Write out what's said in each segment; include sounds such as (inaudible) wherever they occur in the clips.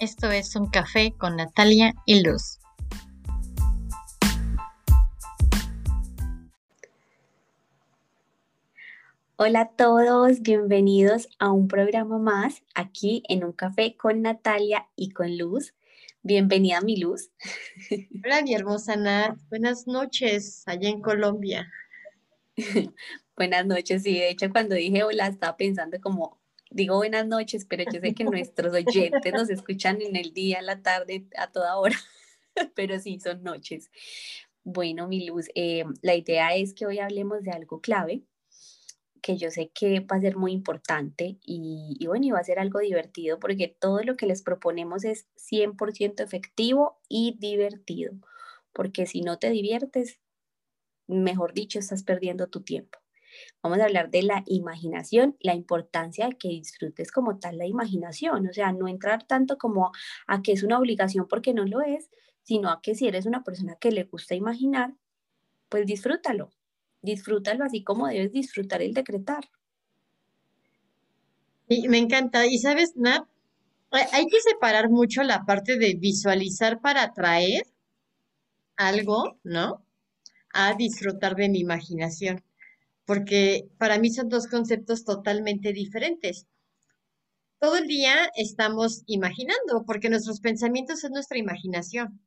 Esto es un café con Natalia y Luz. Hola a todos, bienvenidos a un programa más aquí en un café con Natalia y con Luz. Bienvenida mi Luz. (laughs) Hola mi hermosa Nat, buenas noches allá en Colombia. (laughs) buenas noches, sí, de hecho cuando dije hola estaba pensando como, digo buenas noches, pero yo sé que nuestros oyentes nos escuchan en el día, en la tarde, a toda hora, (laughs) pero sí, son noches. Bueno, mi luz, eh, la idea es que hoy hablemos de algo clave que yo sé que va a ser muy importante y, y, bueno, y va a ser algo divertido porque todo lo que les proponemos es 100% efectivo y divertido, porque si no te diviertes, mejor dicho, estás perdiendo tu tiempo. Vamos a hablar de la imaginación, la importancia de que disfrutes como tal la imaginación, o sea, no entrar tanto como a que es una obligación porque no lo es, sino a que si eres una persona que le gusta imaginar, pues disfrútalo, disfrútalo así como debes disfrutar el decretar. Y me encanta. Y sabes, Nat, hay que separar mucho la parte de visualizar para atraer algo, ¿no? A disfrutar de mi imaginación. Porque para mí son dos conceptos totalmente diferentes. Todo el día estamos imaginando, porque nuestros pensamientos es nuestra imaginación.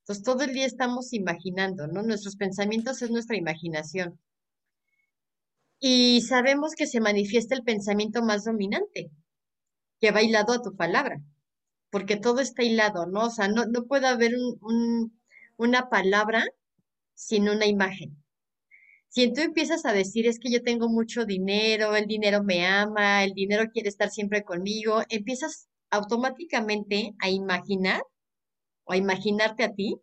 Entonces, todo el día estamos imaginando, ¿no? Nuestros pensamientos es nuestra imaginación. Y sabemos que se manifiesta el pensamiento más dominante, que va hilado a tu palabra, porque todo está hilado, ¿no? O sea, no, no puede haber una palabra sin una imagen. Si tú empiezas a decir, es que yo tengo mucho dinero, el dinero me ama, el dinero quiere estar siempre conmigo, empiezas automáticamente a imaginar o a imaginarte a ti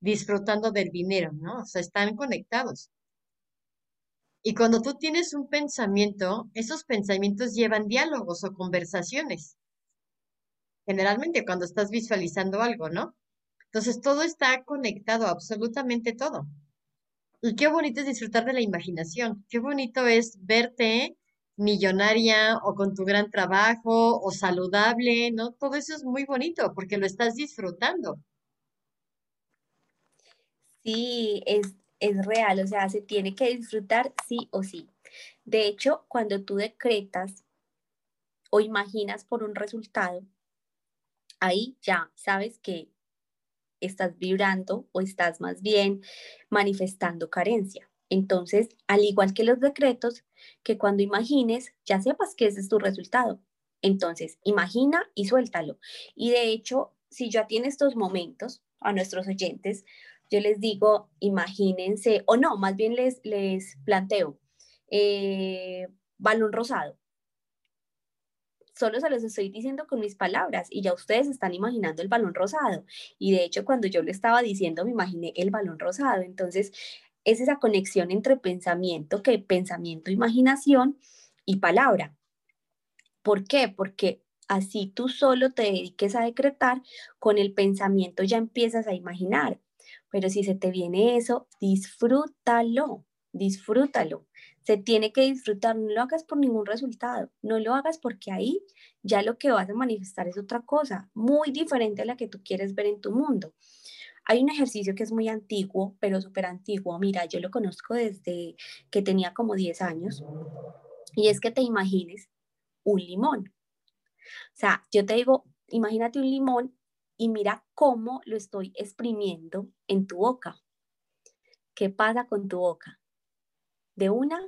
disfrutando del dinero, ¿no? O sea, están conectados. Y cuando tú tienes un pensamiento, esos pensamientos llevan diálogos o conversaciones. Generalmente cuando estás visualizando algo, ¿no? Entonces todo está conectado, absolutamente todo. Y qué bonito es disfrutar de la imaginación. Qué bonito es verte millonaria o con tu gran trabajo o saludable, ¿no? Todo eso es muy bonito porque lo estás disfrutando. Sí, es, es real, o sea, se tiene que disfrutar sí o sí. De hecho, cuando tú decretas o imaginas por un resultado, ahí ya sabes que estás vibrando o estás más bien manifestando carencia. Entonces, al igual que los decretos, que cuando imagines, ya sepas que ese es tu resultado. Entonces, imagina y suéltalo. Y de hecho, si ya tienes estos momentos a nuestros oyentes, yo les digo, imagínense, o no, más bien les, les planteo, eh, balón rosado. Solo se los estoy diciendo con mis palabras y ya ustedes están imaginando el balón rosado. Y de hecho, cuando yo lo estaba diciendo, me imaginé el balón rosado. Entonces, es esa conexión entre pensamiento, que pensamiento, imaginación y palabra. ¿Por qué? Porque así tú solo te dediques a decretar, con el pensamiento ya empiezas a imaginar. Pero si se te viene eso, disfrútalo, disfrútalo. Se tiene que disfrutar, no lo hagas por ningún resultado, no lo hagas porque ahí ya lo que vas a manifestar es otra cosa, muy diferente a la que tú quieres ver en tu mundo. Hay un ejercicio que es muy antiguo, pero súper antiguo. Mira, yo lo conozco desde que tenía como 10 años. Y es que te imagines un limón. O sea, yo te digo, imagínate un limón y mira cómo lo estoy exprimiendo en tu boca. ¿Qué pasa con tu boca? De una,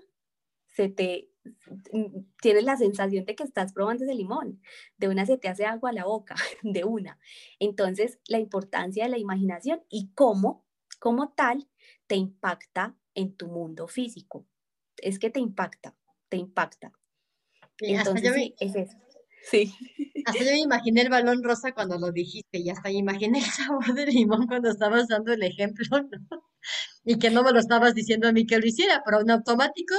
se te tienes la sensación de que estás probando ese limón, de una se te hace agua a la boca, (laughs) de una. Entonces, la importancia de la imaginación y cómo, como tal, te impacta en tu mundo físico. Es que te impacta, te impacta. Entonces, sí, es eso. Sí. Hasta yo me imaginé el balón rosa cuando lo dijiste y hasta imaginé el sabor del limón cuando estabas dando el ejemplo, ¿no? Y que no me lo estabas diciendo a mí que lo hiciera, pero en automático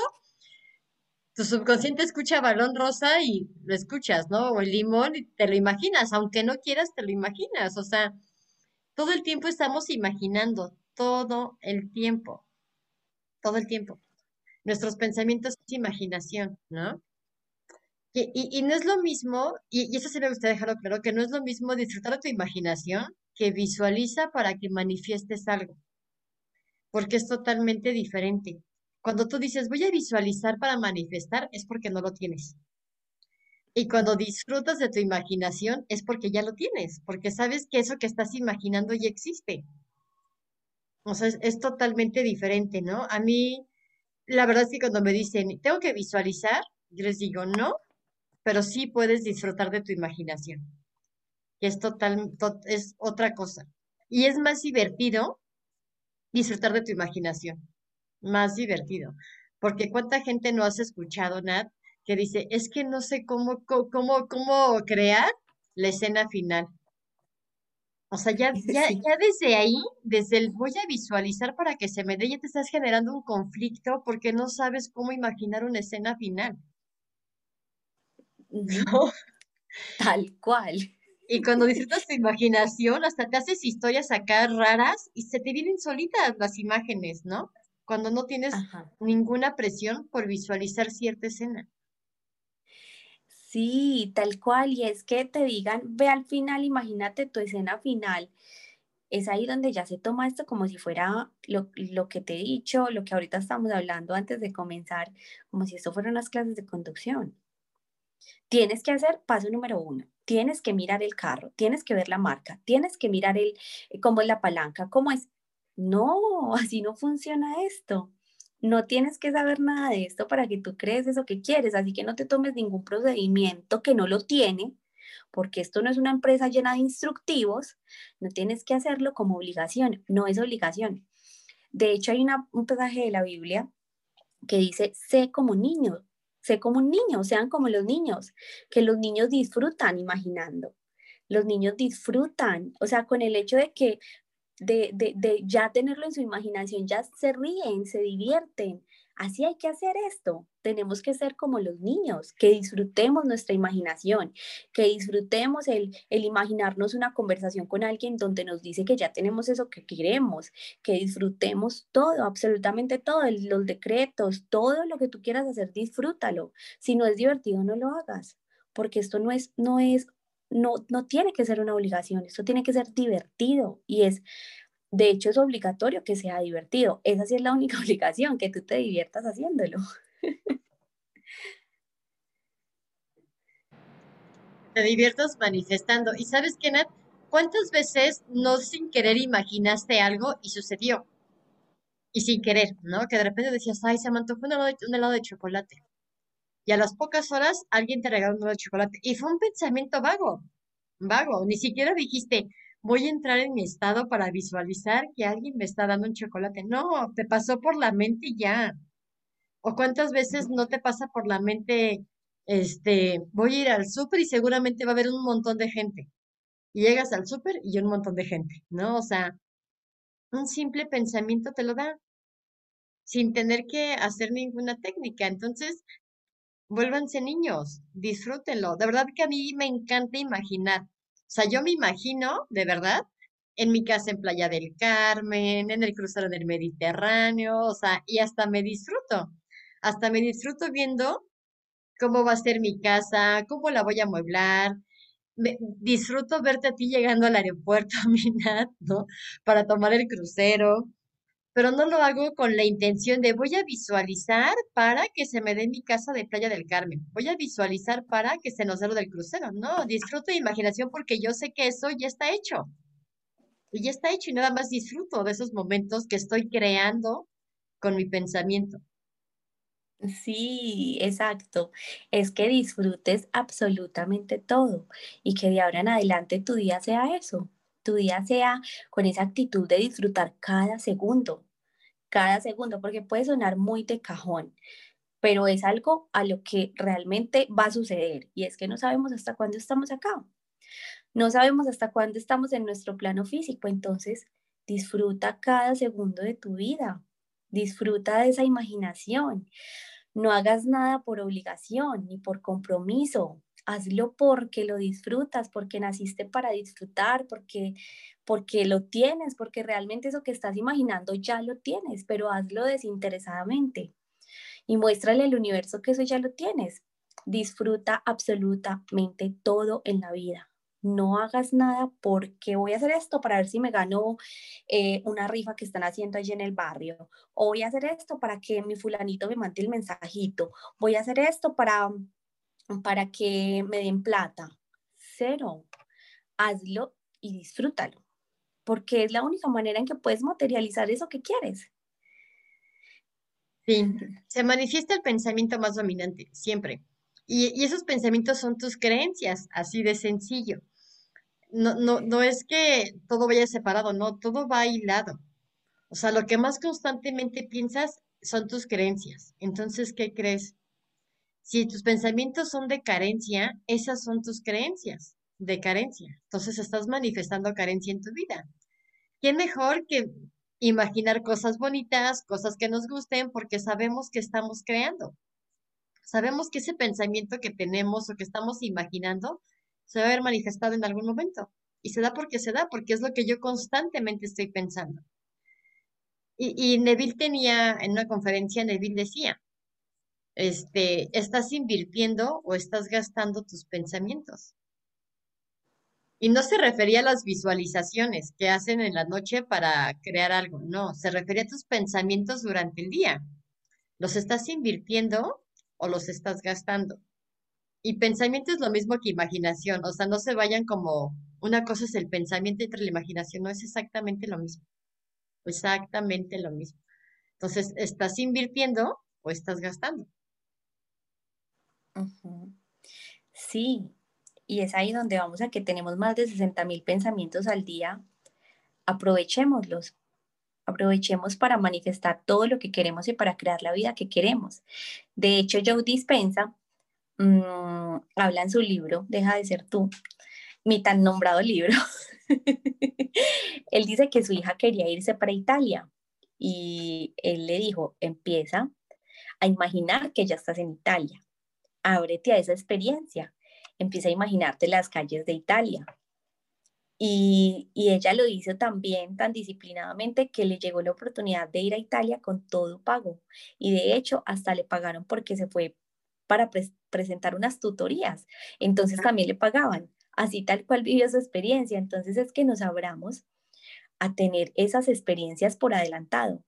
tu subconsciente escucha balón rosa y lo escuchas, ¿no? O el limón y te lo imaginas, aunque no quieras, te lo imaginas. O sea, todo el tiempo estamos imaginando, todo el tiempo, todo el tiempo. Nuestros pensamientos es imaginación, ¿no? Y, no es lo mismo, y, eso sí me gustaría dejarlo claro, que no es lo mismo disfrutar de tu imaginación que visualiza para que manifiestes algo, porque es totalmente diferente. Cuando tú dices voy a visualizar para manifestar, es porque no lo tienes. Y cuando disfrutas de tu imaginación, es porque ya lo tienes, porque sabes que eso que estás imaginando ya existe. O sea, es, totalmente diferente, ¿no? A mí, la verdad es que cuando me dicen, tengo que visualizar, yo les digo, no, pero sí puedes disfrutar de tu imaginación. Que es total, es otra cosa. Y es más divertido disfrutar de tu imaginación. Más divertido. Porque cuánta gente no has escuchado, Nat, que dice, es que no sé cómo, cómo, cómo crear la escena final. O sea, ya, ya, ya desde ahí, desde el voy a visualizar para que se me dé, ya te estás generando un conflicto porque no sabes cómo imaginar una escena final. (laughs) ¿No? Tal cual. Y cuando disfrutas tu imaginación, hasta te haces historias acá raras y se te vienen solitas las imágenes, ¿no? Cuando no tienes ninguna presión por visualizar cierta escena. Sí, tal cual. Y es que te digan, ve al final, imagínate tu escena final. Es ahí donde ya se toma esto como si fuera lo, lo, que te he dicho, lo que ahorita estamos hablando antes de comenzar, como si esto fueran unas clases de conducción. Tienes que hacer paso número uno. Tienes que mirar el carro, tienes que ver la marca, tienes que mirar el, cómo es la palanca, cómo es. No, (laughs) así no funciona esto. No tienes que saber nada de esto para que tú crees eso que quieres, así que no te tomes ningún procedimiento que no lo tiene, porque esto no es una empresa llena de instructivos, no tienes que hacerlo como obligación, no es obligación. De hecho, hay un pasaje de la Biblia que dice, sé como niño, sé como un niño, sean como los niños, que los niños disfrutan imaginando. Los niños disfrutan, o sea, con el hecho de que de, de, de ya tenerlo en su imaginación, ya se ríen, se divierten. Así hay que hacer esto. Tenemos que ser como los niños, que disfrutemos nuestra imaginación, que disfrutemos el, el imaginarnos una conversación con alguien donde nos dice que ya tenemos eso que queremos, que disfrutemos todo, absolutamente todo, los decretos, todo lo que tú quieras hacer, disfrútalo. Si no es divertido, no lo hagas, porque esto no es, no es no, no tiene que ser una obligación, esto tiene que ser divertido y es, de hecho es obligatorio que sea divertido. Esa sí es la única (laughs) obligación, que tú te diviertas haciéndolo. (laughs) Te diviertas manifestando. ¿Y sabes Nat? ¿Cuántas veces no sin querer imaginaste algo y sucedió? Y sin querer, ¿no? Que de repente decías, ay, se me antojó un helado de chocolate y a las pocas horas alguien te regaló un de chocolate. Y fue un pensamiento vago, vago. Ni siquiera dijiste, voy a entrar en mi estado para visualizar que alguien me está dando un chocolate. No, te pasó por la mente ya. ¿O cuántas veces no te pasa por la mente, este, voy a ir al súper y seguramente va a haber un montón de gente? Y llegas al súper y un montón de gente, ¿no? O sea, un simple pensamiento te lo da sin tener que hacer ninguna técnica. Entonces, vuélvanse niños, disfrútenlo. De verdad que a mí me encanta imaginar. O sea, yo me imagino, de verdad, en mi casa en Playa del Carmen, en el crucero del Mediterráneo, o sea, y hasta me disfruto. Hasta me disfruto viendo cómo va a ser mi casa, cómo la voy a amueblar. disfruto verte a ti llegando al aeropuerto, (laughs) Minat, ¿no? Para tomar el crucero pero no lo hago con la intención de voy a visualizar para que se me dé mi casa de Playa del Carmen, voy a visualizar para que se nos dé lo del crucero. No, disfruto de imaginación porque yo sé que eso ya está hecho. Y ya está hecho y nada más disfruto de esos momentos que estoy creando con mi pensamiento. Sí, exacto. Es que disfrutes absolutamente todo y que de ahora en adelante tu día sea eso, tu día sea con esa actitud de disfrutar cada segundo, cada segundo, porque puede sonar muy de cajón, pero es algo a lo que realmente va a suceder y es que no sabemos hasta cuándo estamos acá. No sabemos hasta cuándo estamos en nuestro plano físico, entonces disfruta cada segundo de tu vida, disfruta de esa imaginación. No hagas nada por obligación ni por compromiso hazlo porque lo disfrutas, porque naciste para disfrutar, porque, porque lo tienes, porque realmente eso que estás imaginando ya lo tienes, pero hazlo desinteresadamente y muéstrale al universo que eso ya lo tienes. disfruta absolutamente todo en la vida. No hagas nada porque voy a hacer esto para ver si me gano eh, una rifa que están haciendo allí en el barrio. O voy a hacer esto para que mi fulanito me mande el mensajito. Voy a hacer esto para, para que me den plata. Cero. Hazlo y disfrútalo. Porque es la única manera en que puedes materializar eso que quieres. Sí, se manifiesta el pensamiento más dominante, siempre. Y, esos pensamientos son tus creencias, así de sencillo. No, no, no es que todo vaya separado, no, todo va hilado. O sea, lo que más constantemente piensas son tus creencias. Entonces, ¿qué crees? Si tus pensamientos son de carencia, esas son tus creencias de carencia. Entonces estás manifestando carencia en tu vida. ¿Quién mejor que imaginar cosas bonitas, cosas que nos gusten, porque sabemos que estamos creando? Sabemos que ese pensamiento que tenemos o que estamos imaginando se va a ver manifestado en algún momento. Y se da porque se da, porque es lo que yo constantemente estoy pensando. Y Neville tenía, en una conferencia, Neville decía, este, estás invirtiendo o estás gastando tus pensamientos. Y no se refería a las visualizaciones que hacen en la noche para crear algo, no, se refería a tus pensamientos durante el día. ¿Los estás invirtiendo o los estás gastando. Y pensamiento es lo mismo que imaginación, o sea, no se vayan como una cosa es el pensamiento entre la imaginación, no es exactamente lo mismo. Exactamente lo mismo. Entonces, ¿estás invirtiendo o estás gastando? Sí, y es ahí donde vamos a que tenemos más de 60 mil pensamientos al día. Aprovechémoslos, Aprovechemos para manifestar todo lo que queremos y para crear la vida que queremos. De hecho, Joe Dispensa mm, habla en su libro, Deja de ser tú, mi tan nombrado libro. (laughs) él dice que su hija quería irse para Italia y él le dijo, empieza a imaginar que ya estás en Italia, ábrete a esa experiencia, empieza a imaginarte las calles de Italia, y, ella lo hizo también tan disciplinadamente que le llegó la oportunidad de ir a Italia con todo pago. Y de hecho, hasta le pagaron porque se fue para presentar unas tutorías. Entonces también le pagaban. Así tal cual vivió su experiencia. Entonces es que nos abramos a tener esas experiencias por adelantado.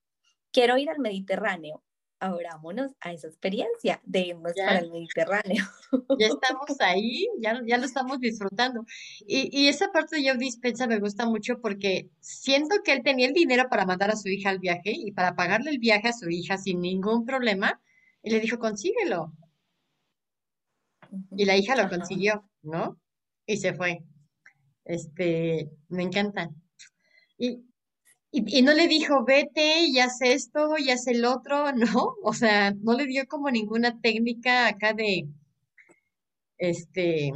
Quiero ir al Mediterráneo abrámonos a esa experiencia de irnos para el Mediterráneo. (laughs) Ya estamos ahí, ya, ya lo estamos disfrutando. Y, y esa parte de Joe Dispensa me gusta mucho porque siento que él tenía el dinero para mandar a su hija al viaje y para pagarle el viaje a su hija sin ningún problema, y le dijo, consíguelo. Y la hija lo consiguió, ¿no? Y se fue. Este, me encanta. Y, y, no le dijo, vete y haz esto y haz el otro, (laughs) ¿no? O sea, no le dio como ninguna técnica acá de, este,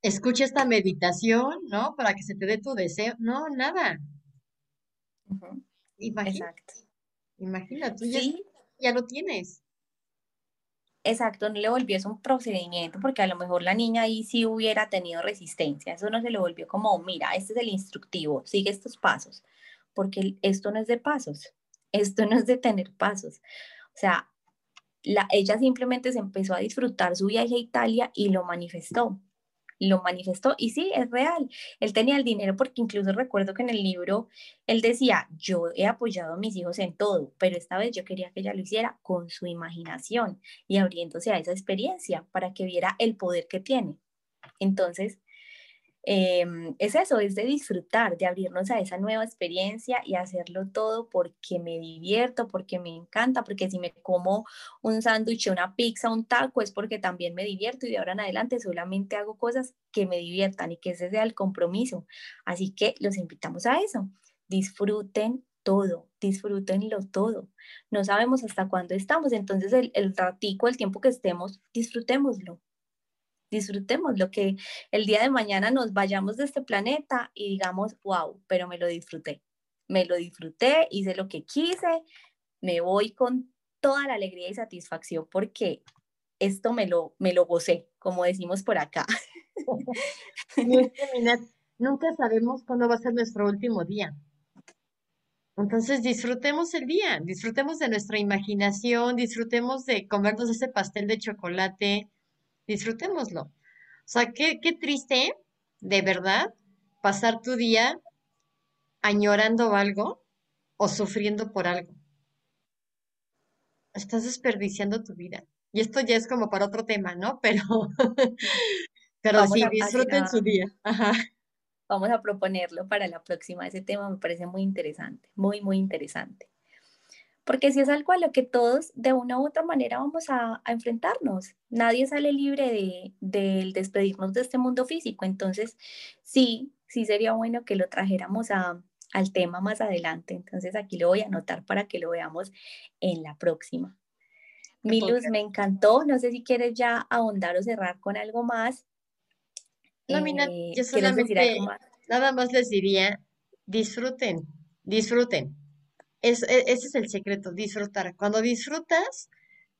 escucha esta meditación, ¿no? Para que se te dé tu deseo. No, nada. Imagina, Exacto. Imagina, tú ya, ya lo tienes. Exacto, no le volvió eso un procedimiento porque a lo mejor la niña ahí sí hubiera tenido resistencia. Eso no se le volvió como, mira, este es el instructivo, sigue estos pasos porque esto no es de pasos, (laughs) esto no es de tener pasos. O sea, la, ella simplemente se empezó a disfrutar su viaje a Italia y lo manifestó. Lo manifestó y sí, es real. Él tenía el dinero porque incluso recuerdo que en el libro él decía, yo he apoyado a mis hijos en todo, pero esta vez yo quería que ella lo hiciera con su imaginación y abriéndose a esa experiencia para que viera el poder que tiene. Entonces, Em, es eso, es de disfrutar, de abrirnos a esa nueva experiencia y hacerlo todo porque me divierto, porque me encanta, porque si me como un sándwich, una pizza, un taco, es porque también me divierto y de ahora en adelante solamente hago cosas que me diviertan y que ese sea el compromiso. Así que los invitamos a eso. Disfruten todo, disfrútenlo todo. No sabemos hasta cuándo estamos, entonces el, el ratico, el tiempo que estemos, disfrutémoslo disfrutemos lo que el día de mañana nos vayamos de este planeta y digamos, wow, pero me lo disfruté, me lo disfruté, hice lo que quise, me voy con toda la alegría y satisfacción porque esto me lo, me lo gocé, como decimos por acá. (laughs) nunca sabemos cuándo va a ser nuestro último día. Entonces disfrutemos el día, disfrutemos de nuestra imaginación, disfrutemos de comernos ese pastel de chocolate, disfrutémoslo. O sea, qué, qué triste, de verdad, pasar tu día añorando algo o sufriendo por algo. Estás desperdiciando tu vida. Y esto ya es como para otro tema, ¿no? Pero, (laughs) pero Vamos sí, disfruten su día. Ajá. vamos a proponerlo para la próxima. Ese tema me parece muy interesante, muy, muy interesante. Porque si es algo a lo que todos de una u otra manera vamos a, a enfrentarnos. Nadie sale libre de, del despedirnos de este mundo físico. Entonces, sí, sí sería bueno que lo trajéramos a, al tema más adelante. Entonces, aquí lo voy a anotar para que lo veamos en la próxima. Mi Luz, me encantó. No sé si quieres ya ahondar o cerrar con algo más. No, mira, Eh, yo ¿Quieres decir algo solamente, más? nada más les diría, disfruten, disfruten. Es, e- ese es el secreto, disfrutar. Cuando disfrutas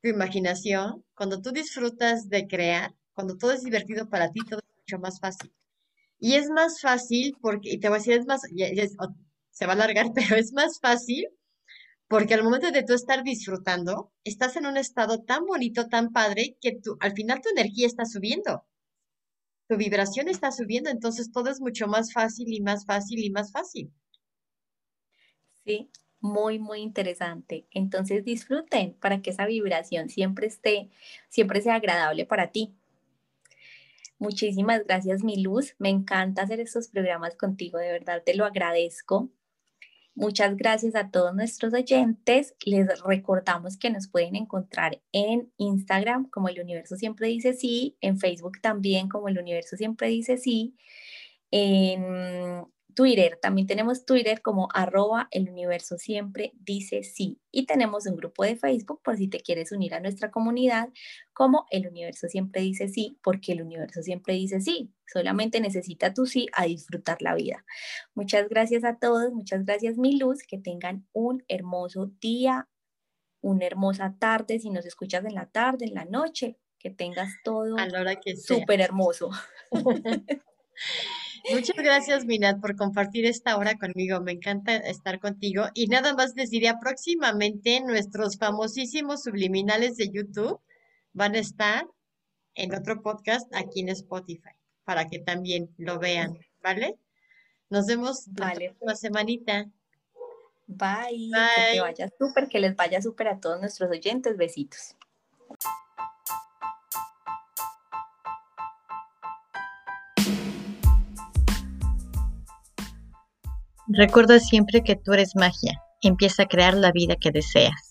tu imaginación, cuando tú disfrutas de crear, cuando todo es divertido para ti, todo es mucho más fácil. Y es más fácil porque, y te voy a decir, es más, ya- ya es- o- se va a alargar, (laughs) pero es más fácil porque al momento de tú estar disfrutando, estás en un estado tan bonito, tan padre, que tú, al final tu energía está subiendo, tu vibración está subiendo, entonces todo es mucho más fácil y más fácil y más fácil. Sí, muy, muy interesante. Entonces disfruten para que esa vibración siempre esté, siempre sea agradable para ti. Muchísimas gracias, mi luz. Me encanta hacer estos programas contigo, de verdad te lo agradezco. Muchas gracias a todos nuestros oyentes. Les recordamos que nos pueden encontrar en Instagram como el universo siempre dice sí, en Facebook también como el universo siempre dice sí, en Twitter, también tenemos Twitter como arroba el universo siempre dice sí. Y tenemos un grupo de Facebook por si te quieres unir a nuestra comunidad como el universo siempre dice sí, porque el universo siempre dice sí. Solamente necesita tu sí a disfrutar la vida. Muchas gracias a todos, muchas gracias mi luz, que tengan un hermoso día, una hermosa tarde, si nos escuchas en la tarde, en la noche, que tengas todo súper hermoso. (laughs) Muchas gracias, Minat, por compartir esta hora conmigo. Me encanta estar contigo. Y nada más les diría, próximamente nuestros famosísimos subliminales de YouTube van a estar en otro podcast aquí en Spotify, para que también lo vean, ¿vale? Nos vemos la Vale. próxima semanita. Bye, que te Bye. vaya súper, que les vaya súper a todos nuestros oyentes. Besitos. Recuerda siempre que tú eres magia. Empieza a crear la vida que deseas.